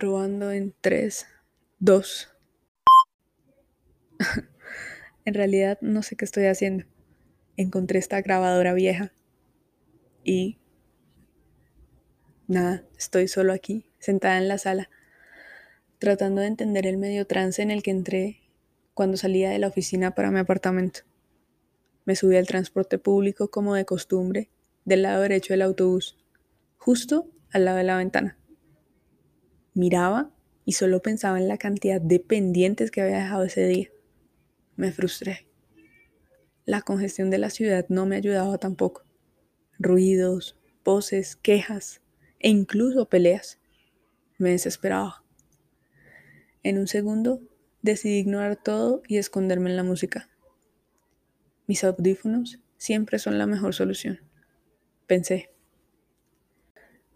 Probando en 3, 2. en realidad no sé qué estoy haciendo. Encontré esta grabadora vieja y nada, estoy solo aquí, sentada en la sala, tratando de entender el medio trance en el que entré cuando salía de la oficina para mi apartamento. Me subí al transporte público como de costumbre, del lado derecho del autobús, justo al lado de la ventana. Miraba y solo pensaba en la cantidad de pendientes que había dejado ese día. Me frustré. La congestión de la ciudad no me ayudaba tampoco. Ruidos, voces, quejas e incluso peleas. Me desesperaba. En un segundo decidí ignorar todo y esconderme en la música. Mis audífonos siempre son la mejor solución, pensé.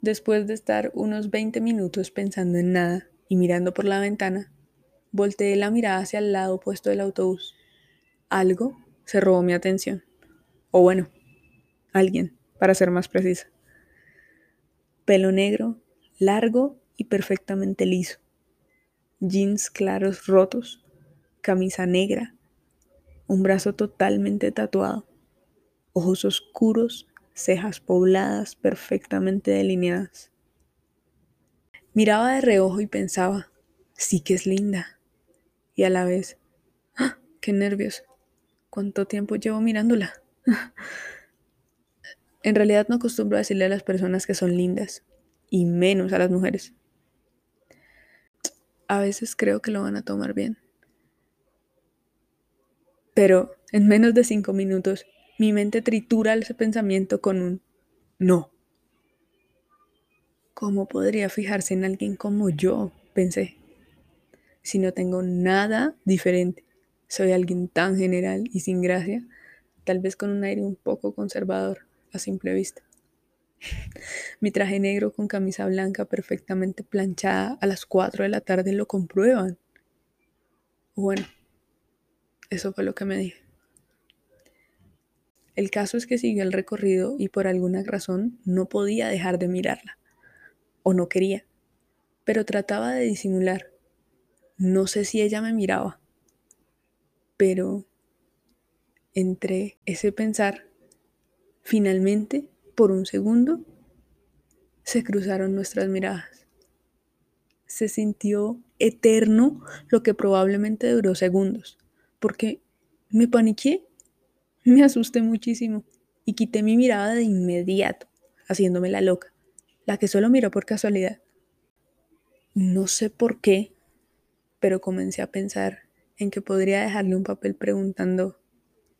Después de estar unos 20 minutos pensando en nada y mirando por la ventana, volteé la mirada hacia el lado opuesto del autobús. Algo se robó mi atención. O bueno, alguien, para ser más precisa. Pelo negro, largo y perfectamente liso. Jeans claros rotos, camisa negra, un brazo totalmente tatuado, ojos oscuros cejas pobladas perfectamente delineadas. Miraba de reojo y pensaba, sí que es linda. Y a la vez, ¡ah! ¡Qué nervios! ¿Cuánto tiempo llevo mirándola? en realidad no acostumbro a decirle a las personas que son lindas, y menos a las mujeres. A veces creo que lo van a tomar bien. Pero en menos de cinco minutos mi mente tritura ese pensamiento con un no. ¿Cómo podría fijarse en alguien como yo? pensé. Si no tengo nada diferente, soy alguien tan general y sin gracia, tal vez con un aire un poco conservador a simple vista. Mi traje negro con camisa blanca perfectamente planchada a las 4 de la tarde lo comprueban. Bueno, eso fue lo que me dije. El caso es que siguió el recorrido y por alguna razón no podía dejar de mirarla. O no quería. Pero trataba de disimular. No sé si ella me miraba. Pero entre ese pensar, finalmente, por un segundo, se cruzaron nuestras miradas. Se sintió eterno lo que probablemente duró segundos, porque me paniqué me asusté muchísimo y quité mi mirada de inmediato, haciéndome la loca, la que solo miró por casualidad. No sé por qué, pero comencé a pensar en que podría dejarle un papel preguntando,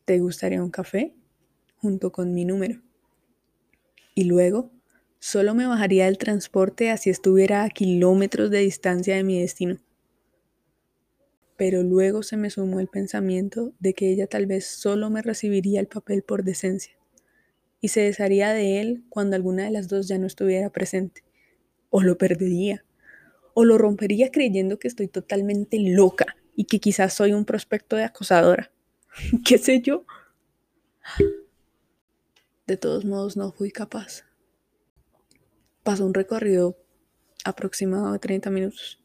¿te gustaría un café? junto con mi número. Y luego, solo me bajaría del transporte así estuviera a kilómetros de distancia de mi destino pero luego se me sumó el pensamiento de que ella tal vez solo me recibiría el papel por decencia y se desharía de él cuando alguna de las dos ya no estuviera presente, o lo perdería, o lo rompería creyendo que estoy totalmente loca y que quizás soy un prospecto de acosadora. ¿Qué sé yo? De todos modos, no fui capaz. Pasó un recorrido aproximado de 30 minutos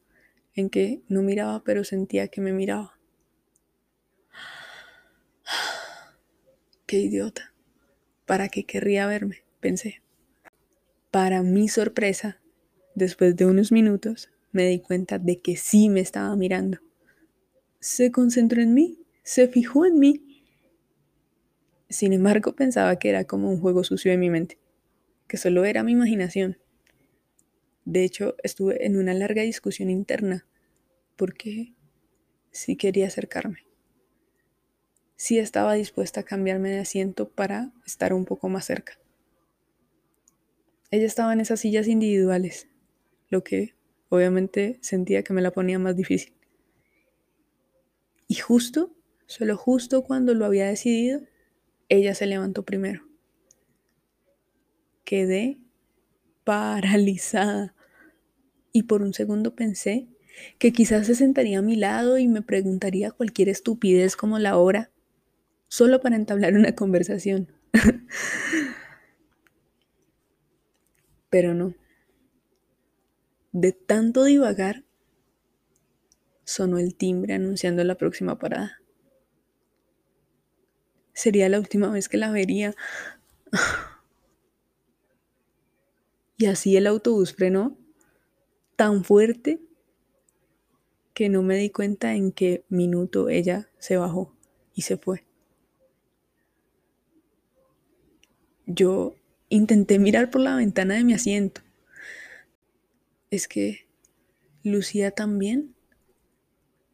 en que no miraba pero sentía que me miraba. Qué idiota. ¿Para qué querría verme? pensé. Para mi sorpresa, después de unos minutos, me di cuenta de que sí me estaba mirando. Se concentró en mí, se fijó en mí. Sin embargo, pensaba que era como un juego sucio de mi mente, que solo era mi imaginación. De hecho, estuve en una larga discusión interna porque sí quería acercarme. Sí estaba dispuesta a cambiarme de asiento para estar un poco más cerca. Ella estaba en esas sillas individuales, lo que obviamente sentía que me la ponía más difícil. Y justo, solo justo cuando lo había decidido, ella se levantó primero. Quedé paralizada y por un segundo pensé que quizás se sentaría a mi lado y me preguntaría cualquier estupidez como la hora, solo para entablar una conversación. Pero no. de tanto divagar, sonó el timbre anunciando la próxima parada. Sería la última vez que la vería. Y así el autobús frenó tan fuerte que no me di cuenta en qué minuto ella se bajó y se fue. Yo intenté mirar por la ventana de mi asiento. Es que lucía tan bien.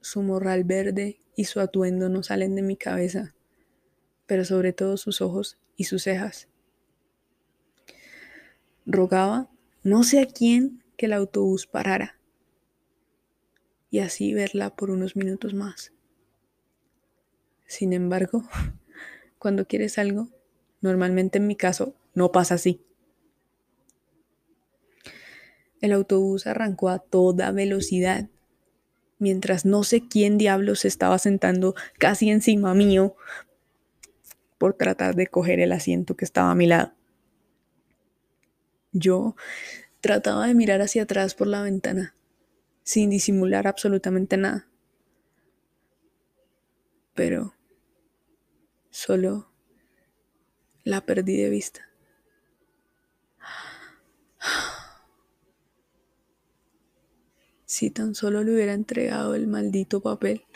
Su morral verde y su atuendo no salen de mi cabeza, pero sobre todo sus ojos y sus cejas. Rogaba, no sé a quién, que el autobús parara y así verla por unos minutos más. Sin embargo, cuando quieres algo, normalmente en mi caso no pasa así. El autobús arrancó a toda velocidad, mientras no sé quién diablos se estaba sentando casi encima mío por tratar de coger el asiento que estaba a mi lado. Yo trataba de mirar hacia atrás por la ventana, sin disimular absolutamente nada. Pero solo la perdí de vista. Si tan solo le hubiera entregado el maldito papel.